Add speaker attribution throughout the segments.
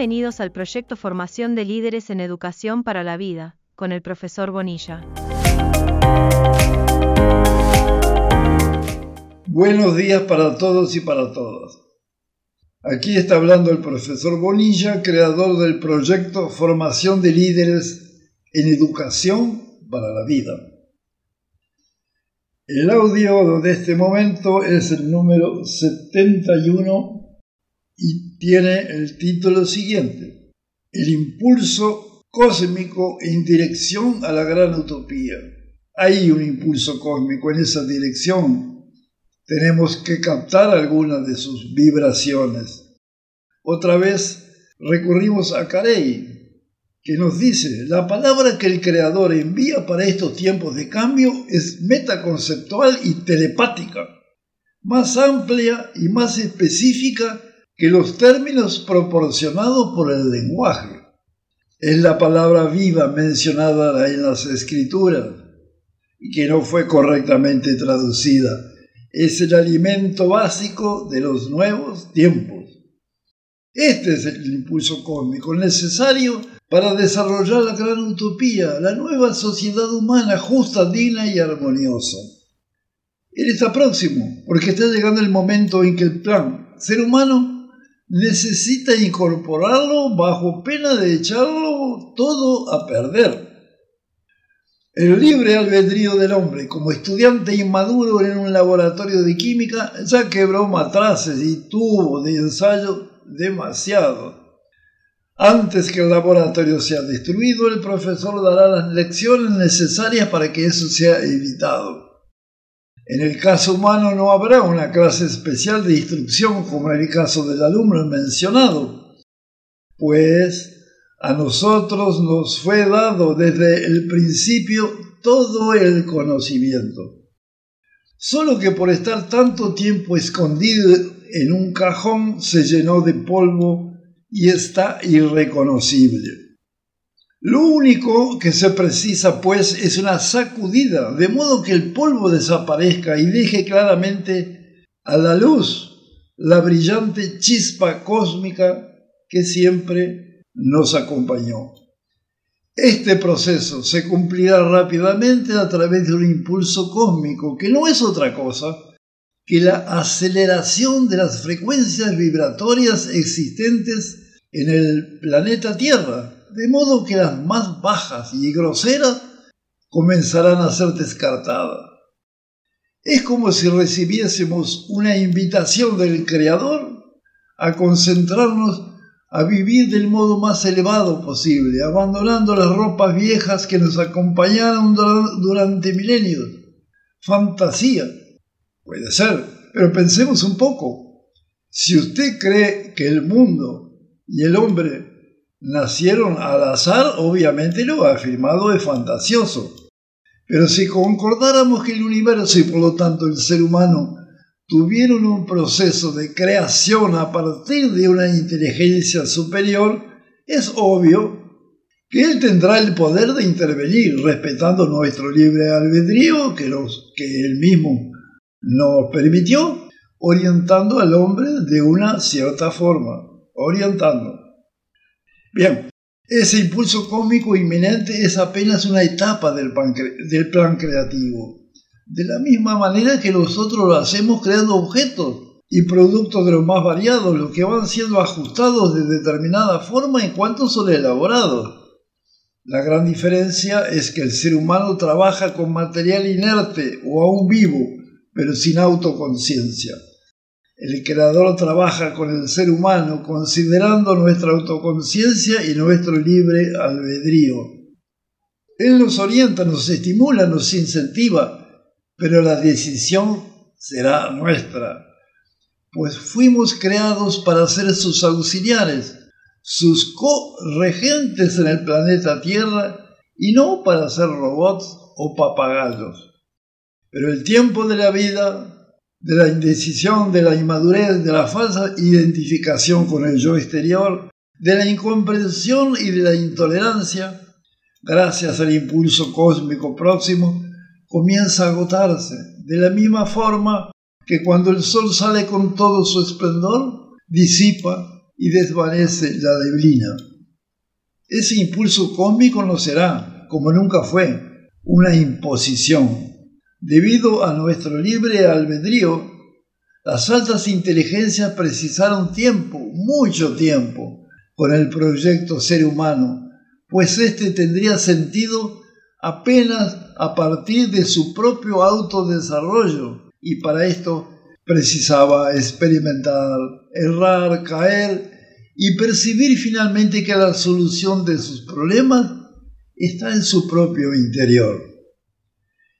Speaker 1: Bienvenidos al proyecto Formación de Líderes en Educación para la Vida, con el profesor Bonilla.
Speaker 2: Buenos días para todos y para todas. Aquí está hablando el profesor Bonilla, creador del proyecto Formación de Líderes en Educación para la Vida. El audio de este momento es el número 71 y tiene el título siguiente, El impulso cósmico en dirección a la gran utopía. Hay un impulso cósmico en esa dirección. Tenemos que captar algunas de sus vibraciones. Otra vez recurrimos a Carey, que nos dice, la palabra que el Creador envía para estos tiempos de cambio es metaconceptual y telepática, más amplia y más específica que los términos proporcionados por el lenguaje. Es la palabra viva mencionada en las escrituras y que no fue correctamente traducida. Es el alimento básico de los nuevos tiempos. Este es el impulso cósmico necesario para desarrollar la gran utopía, la nueva sociedad humana justa, digna y armoniosa. Él está próximo, porque está llegando el momento en que el plan ser humano necesita incorporarlo bajo pena de echarlo todo a perder. El libre albedrío del hombre, como estudiante inmaduro en un laboratorio de química, ya quebró matraces y tubos de ensayo demasiado. Antes que el laboratorio sea destruido, el profesor dará las lecciones necesarias para que eso sea evitado. En el caso humano no habrá una clase especial de instrucción como en el caso del alumno mencionado, pues a nosotros nos fue dado desde el principio todo el conocimiento. Solo que por estar tanto tiempo escondido en un cajón se llenó de polvo y está irreconocible. Lo único que se precisa, pues, es una sacudida, de modo que el polvo desaparezca y deje claramente a la luz la brillante chispa cósmica que siempre nos acompañó. Este proceso se cumplirá rápidamente a través de un impulso cósmico, que no es otra cosa que la aceleración de las frecuencias vibratorias existentes en el planeta Tierra de modo que las más bajas y groseras comenzarán a ser descartadas. Es como si recibiésemos una invitación del Creador a concentrarnos a vivir del modo más elevado posible, abandonando las ropas viejas que nos acompañaron durante milenios. Fantasía. Puede ser, pero pensemos un poco. Si usted cree que el mundo y el hombre nacieron al azar, obviamente lo afirmado es fantasioso. Pero si concordáramos que el universo y por lo tanto el ser humano tuvieron un proceso de creación a partir de una inteligencia superior, es obvio que él tendrá el poder de intervenir respetando nuestro libre albedrío que, los, que él mismo nos permitió, orientando al hombre de una cierta forma, orientando. Bien, ese impulso cómico inminente es apenas una etapa del, del plan creativo. De la misma manera que nosotros lo hacemos creando objetos y productos de los más variados, los que van siendo ajustados de determinada forma en cuanto son elaborados. La gran diferencia es que el ser humano trabaja con material inerte o aún vivo, pero sin autoconciencia. El creador trabaja con el ser humano considerando nuestra autoconciencia y nuestro libre albedrío. Él nos orienta, nos estimula, nos incentiva, pero la decisión será nuestra, pues fuimos creados para ser sus auxiliares, sus co-regentes en el planeta Tierra y no para ser robots o papagayos. Pero el tiempo de la vida de la indecisión, de la inmadurez, de la falsa identificación con el yo exterior, de la incomprensión y de la intolerancia, gracias al impulso cósmico próximo, comienza a agotarse, de la misma forma que cuando el sol sale con todo su esplendor, disipa y desvanece la deblina. Ese impulso cósmico no será, como nunca fue, una imposición. Debido a nuestro libre albedrío, las altas inteligencias precisaron tiempo, mucho tiempo, con el proyecto ser humano, pues éste tendría sentido apenas a partir de su propio autodesarrollo y para esto precisaba experimentar, errar, caer y percibir finalmente que la solución de sus problemas está en su propio interior.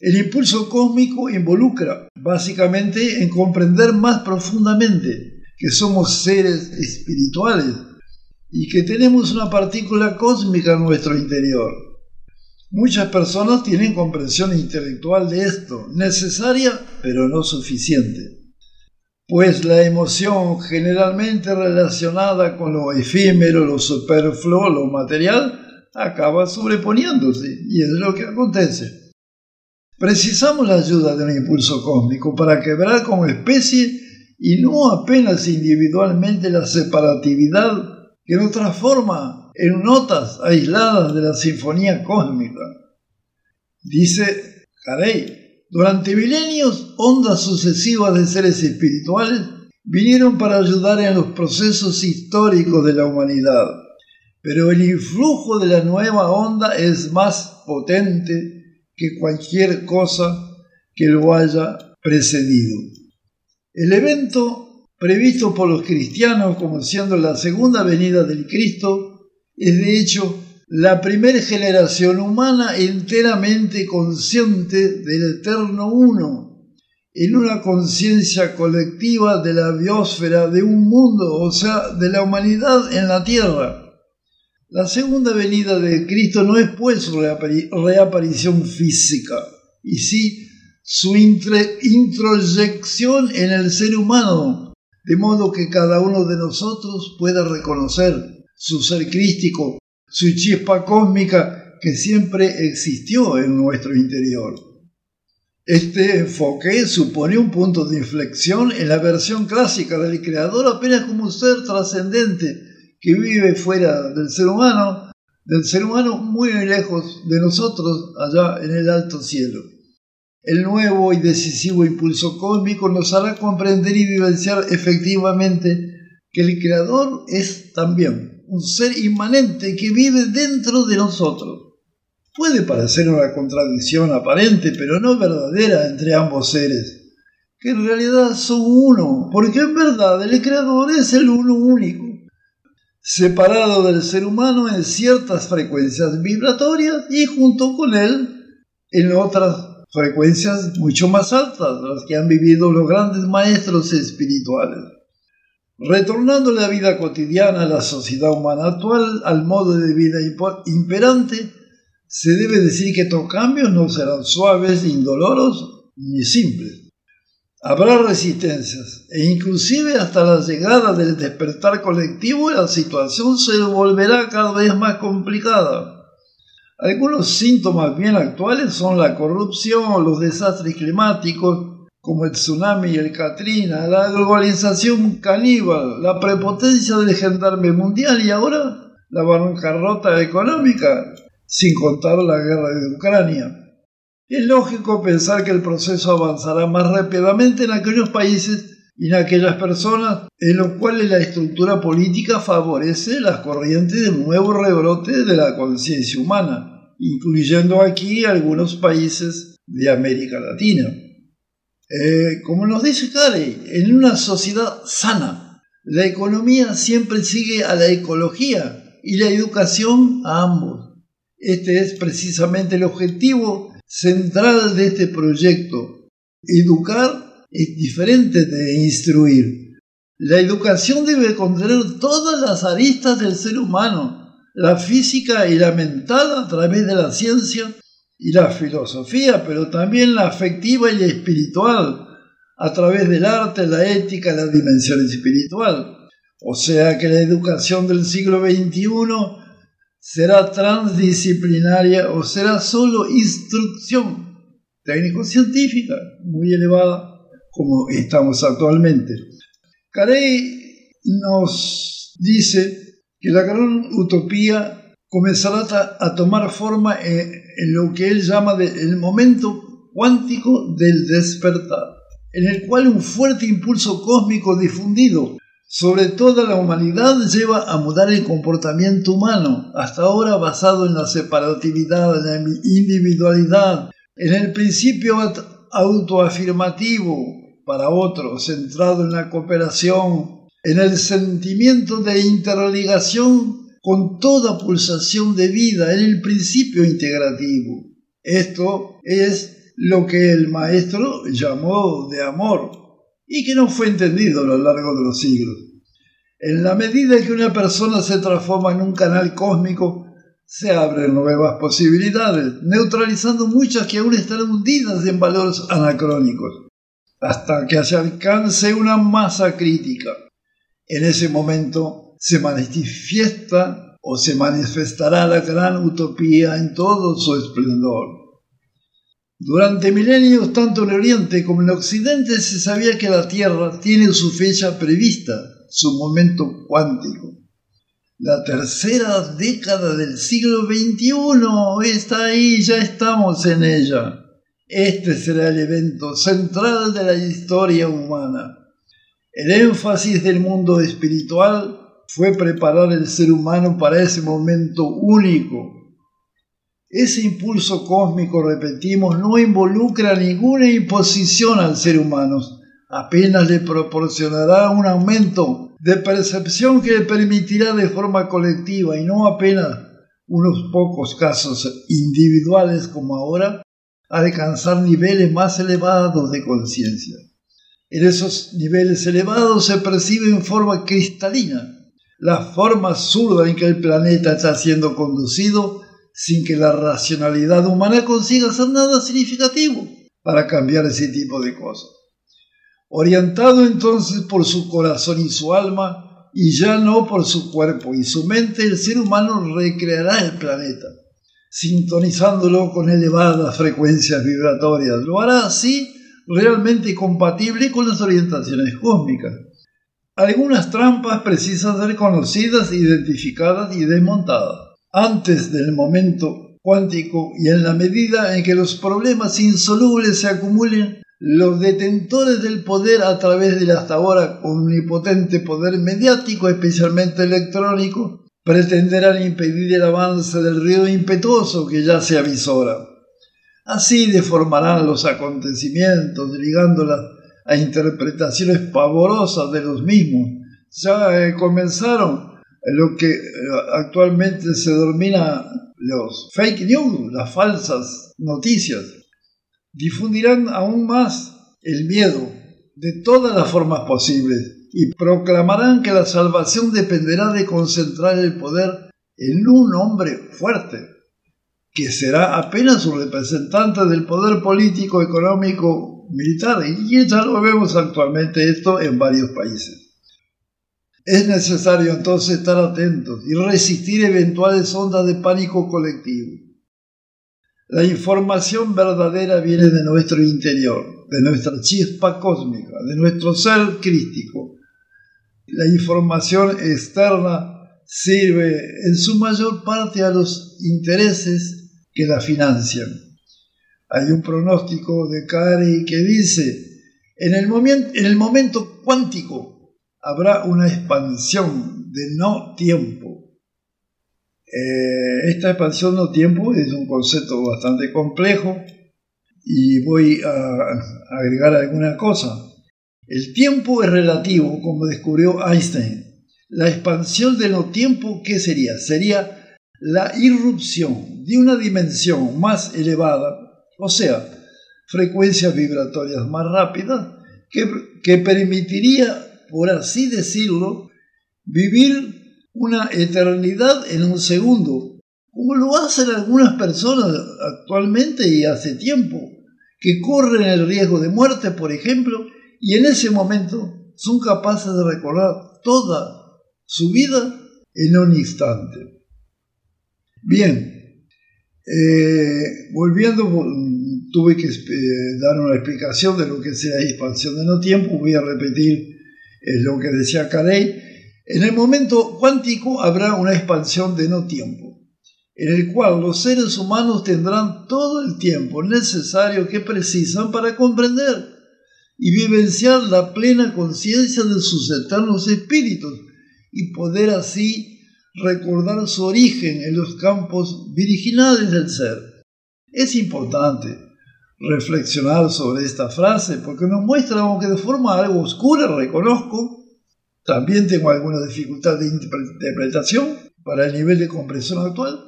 Speaker 2: El impulso cósmico involucra básicamente en comprender más profundamente que somos seres espirituales y que tenemos una partícula cósmica en nuestro interior. Muchas personas tienen comprensión intelectual de esto, necesaria pero no suficiente, pues la emoción generalmente relacionada con lo efímero, lo superfluo, lo material, acaba sobreponiéndose y es lo que acontece. Precisamos la ayuda de un impulso cósmico para quebrar como especie y no apenas individualmente la separatividad que nos transforma en notas aisladas de la sinfonía cósmica. Dice Carey, durante milenios ondas sucesivas de seres espirituales vinieron para ayudar en los procesos históricos de la humanidad, pero el influjo de la nueva onda es más potente que cualquier cosa que lo haya precedido. El evento previsto por los cristianos como siendo la segunda venida del Cristo es de hecho la primera generación humana enteramente consciente del eterno uno, en una conciencia colectiva de la biosfera de un mundo, o sea, de la humanidad en la tierra la segunda venida de Cristo no es pues su reaparición física, y sí su introyección en el ser humano, de modo que cada uno de nosotros pueda reconocer su ser crístico, su chispa cósmica que siempre existió en nuestro interior. Este enfoque supone un punto de inflexión en la versión clásica del Creador apenas como un ser trascendente que vive fuera del ser humano, del ser humano muy lejos de nosotros, allá en el alto cielo. El nuevo y decisivo impulso cósmico nos hará comprender y vivenciar efectivamente que el Creador es también un ser inmanente que vive dentro de nosotros. Puede parecer una contradicción aparente, pero no verdadera entre ambos seres, que en realidad son uno, porque en verdad el Creador es el uno único separado del ser humano en ciertas frecuencias vibratorias y junto con él en otras frecuencias mucho más altas, las que han vivido los grandes maestros espirituales. Retornando la vida cotidiana a la sociedad humana actual, al modo de vida imperante, se debe decir que estos cambios no serán suaves, indoloros ni simples. Habrá resistencias e inclusive hasta la llegada del despertar colectivo la situación se volverá cada vez más complicada. Algunos síntomas bien actuales son la corrupción, los desastres climáticos, como el tsunami y el Katrina, la globalización caníbal, la prepotencia del gendarme mundial y ahora la bancarrota económica, sin contar la guerra de Ucrania. Es lógico pensar que el proceso avanzará más rápidamente en aquellos países y en aquellas personas en los cuales la estructura política favorece las corrientes de nuevo rebrote de la conciencia humana, incluyendo aquí algunos países de América Latina. Eh, como nos dice Carey, en una sociedad sana, la economía siempre sigue a la ecología y la educación a ambos. Este es precisamente el objetivo central de este proyecto. Educar es diferente de instruir. La educación debe contener todas las aristas del ser humano, la física y la mental a través de la ciencia y la filosofía, pero también la afectiva y la espiritual a través del arte, la ética, la dimensión espiritual. O sea que la educación del siglo XXI será transdisciplinaria o será solo instrucción técnico-científica muy elevada como estamos actualmente. Carey nos dice que la gran utopía comenzará a tomar forma en, lo que él llama el momento cuántico del despertar, en el cual un fuerte impulso cósmico difundido sobre toda la humanidad lleva a mudar el comportamiento humano, hasta ahora basado en la separatividad, en la individualidad, en el principio autoafirmativo para otro, centrado en la cooperación, en el sentimiento de interligación con toda pulsación de vida, en el principio integrativo. Esto es lo que el maestro llamó de amor y que no fue entendido a lo largo de los siglos. En la medida que una persona se transforma en un canal cósmico, se abren nuevas posibilidades, neutralizando muchas que aún están hundidas en valores anacrónicos, hasta que se alcance una masa crítica. En ese momento se manifiesta o se manifestará la gran utopía en todo su esplendor. Durante milenios, tanto en Oriente como en Occidente, se sabía que la Tierra tiene su fecha prevista, su momento cuántico la tercera década del siglo XXI está ahí, ya estamos en ella. Este será el evento central de la historia humana. El énfasis del mundo espiritual fue preparar el ser humano para ese momento único. Ese impulso cósmico, repetimos, no involucra ninguna imposición al ser humano, apenas le proporcionará un aumento de percepción que permitirá de forma colectiva y no apenas unos pocos casos individuales como ahora, alcanzar niveles más elevados de conciencia. En esos niveles elevados se percibe en forma cristalina la forma zurda en que el planeta está siendo conducido sin que la racionalidad humana consiga hacer nada significativo para cambiar ese tipo de cosas. Orientado entonces por su corazón y su alma, y ya no por su cuerpo y su mente, el ser humano recreará el planeta, sintonizándolo con elevadas frecuencias vibratorias. Lo hará así realmente compatible con las orientaciones cósmicas. Algunas trampas precisan ser conocidas, identificadas y desmontadas. Antes del momento cuántico y en la medida en que los problemas insolubles se acumulen, los detentores del poder a través del hasta ahora omnipotente poder mediático, especialmente electrónico, pretenderán impedir el avance del río impetuoso que ya se avisora. Así deformarán los acontecimientos, ligándolas a interpretaciones pavorosas de los mismos. Ya eh, comenzaron lo que eh, actualmente se denomina los fake news, las falsas noticias difundirán aún más el miedo de todas las formas posibles y proclamarán que la salvación dependerá de concentrar el poder en un hombre fuerte, que será apenas un representante del poder político, económico, militar, y ya lo vemos actualmente esto en varios países. Es necesario entonces estar atentos y resistir eventuales ondas de pánico colectivo. La información verdadera viene de nuestro interior, de nuestra chispa cósmica, de nuestro ser crístico. La información externa sirve en su mayor parte a los intereses que la financian. Hay un pronóstico de Cari que dice, en el, en el momento cuántico habrá una expansión de no tiempo eh, esta expansión no tiempo es un concepto bastante complejo y voy a agregar alguna cosa. El tiempo es relativo, como descubrió Einstein. La expansión de no tiempo, ¿qué sería? Sería la irrupción de una dimensión más elevada, o sea, frecuencias vibratorias más rápidas, que, que permitiría, por así decirlo, vivir una eternidad en un segundo, como lo hacen algunas personas actualmente y hace tiempo, que corren el riesgo de muerte, por ejemplo, y en ese momento son capaces de recordar toda su vida en un instante. Bien, eh, volviendo, tuve que eh, dar una explicación de lo que sea expansión de no tiempo, voy a repetir eh, lo que decía Carey, En el momento cuántico habrá una expansión de no tiempo, en el cual los seres humanos tendrán todo el tiempo necesario que precisan para comprender y vivenciar la plena conciencia de sus eternos espíritus y poder así recordar su origen en los campos virginales del ser. Es importante reflexionar sobre esta frase porque nos muestra, aunque de forma algo oscura, reconozco, también tengo alguna dificultad de interpretación para el nivel de comprensión actual.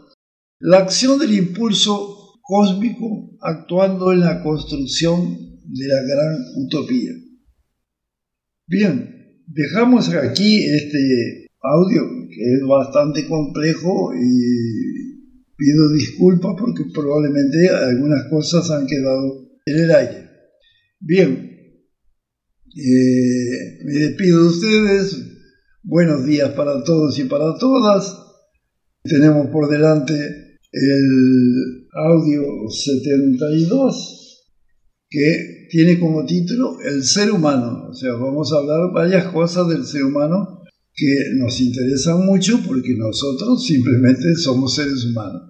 Speaker 2: La acción del impulso cósmico actuando en la construcción de la gran utopía. Bien, dejamos aquí este audio que es bastante complejo y pido disculpas porque probablemente algunas cosas han quedado en el aire. Bien, eh, me despido de ustedes. Buenos días para todos y para todas. Tenemos por delante el audio 72 que tiene como título El ser humano. O sea, vamos a hablar varias cosas del ser humano que nos interesan mucho porque nosotros simplemente somos seres humanos.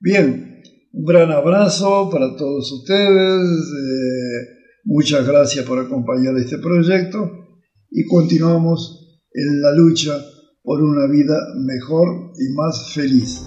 Speaker 2: Bien, un gran abrazo para todos ustedes. Eh, Muchas gracias por acompañar este proyecto y continuamos en la lucha por una vida mejor y más feliz.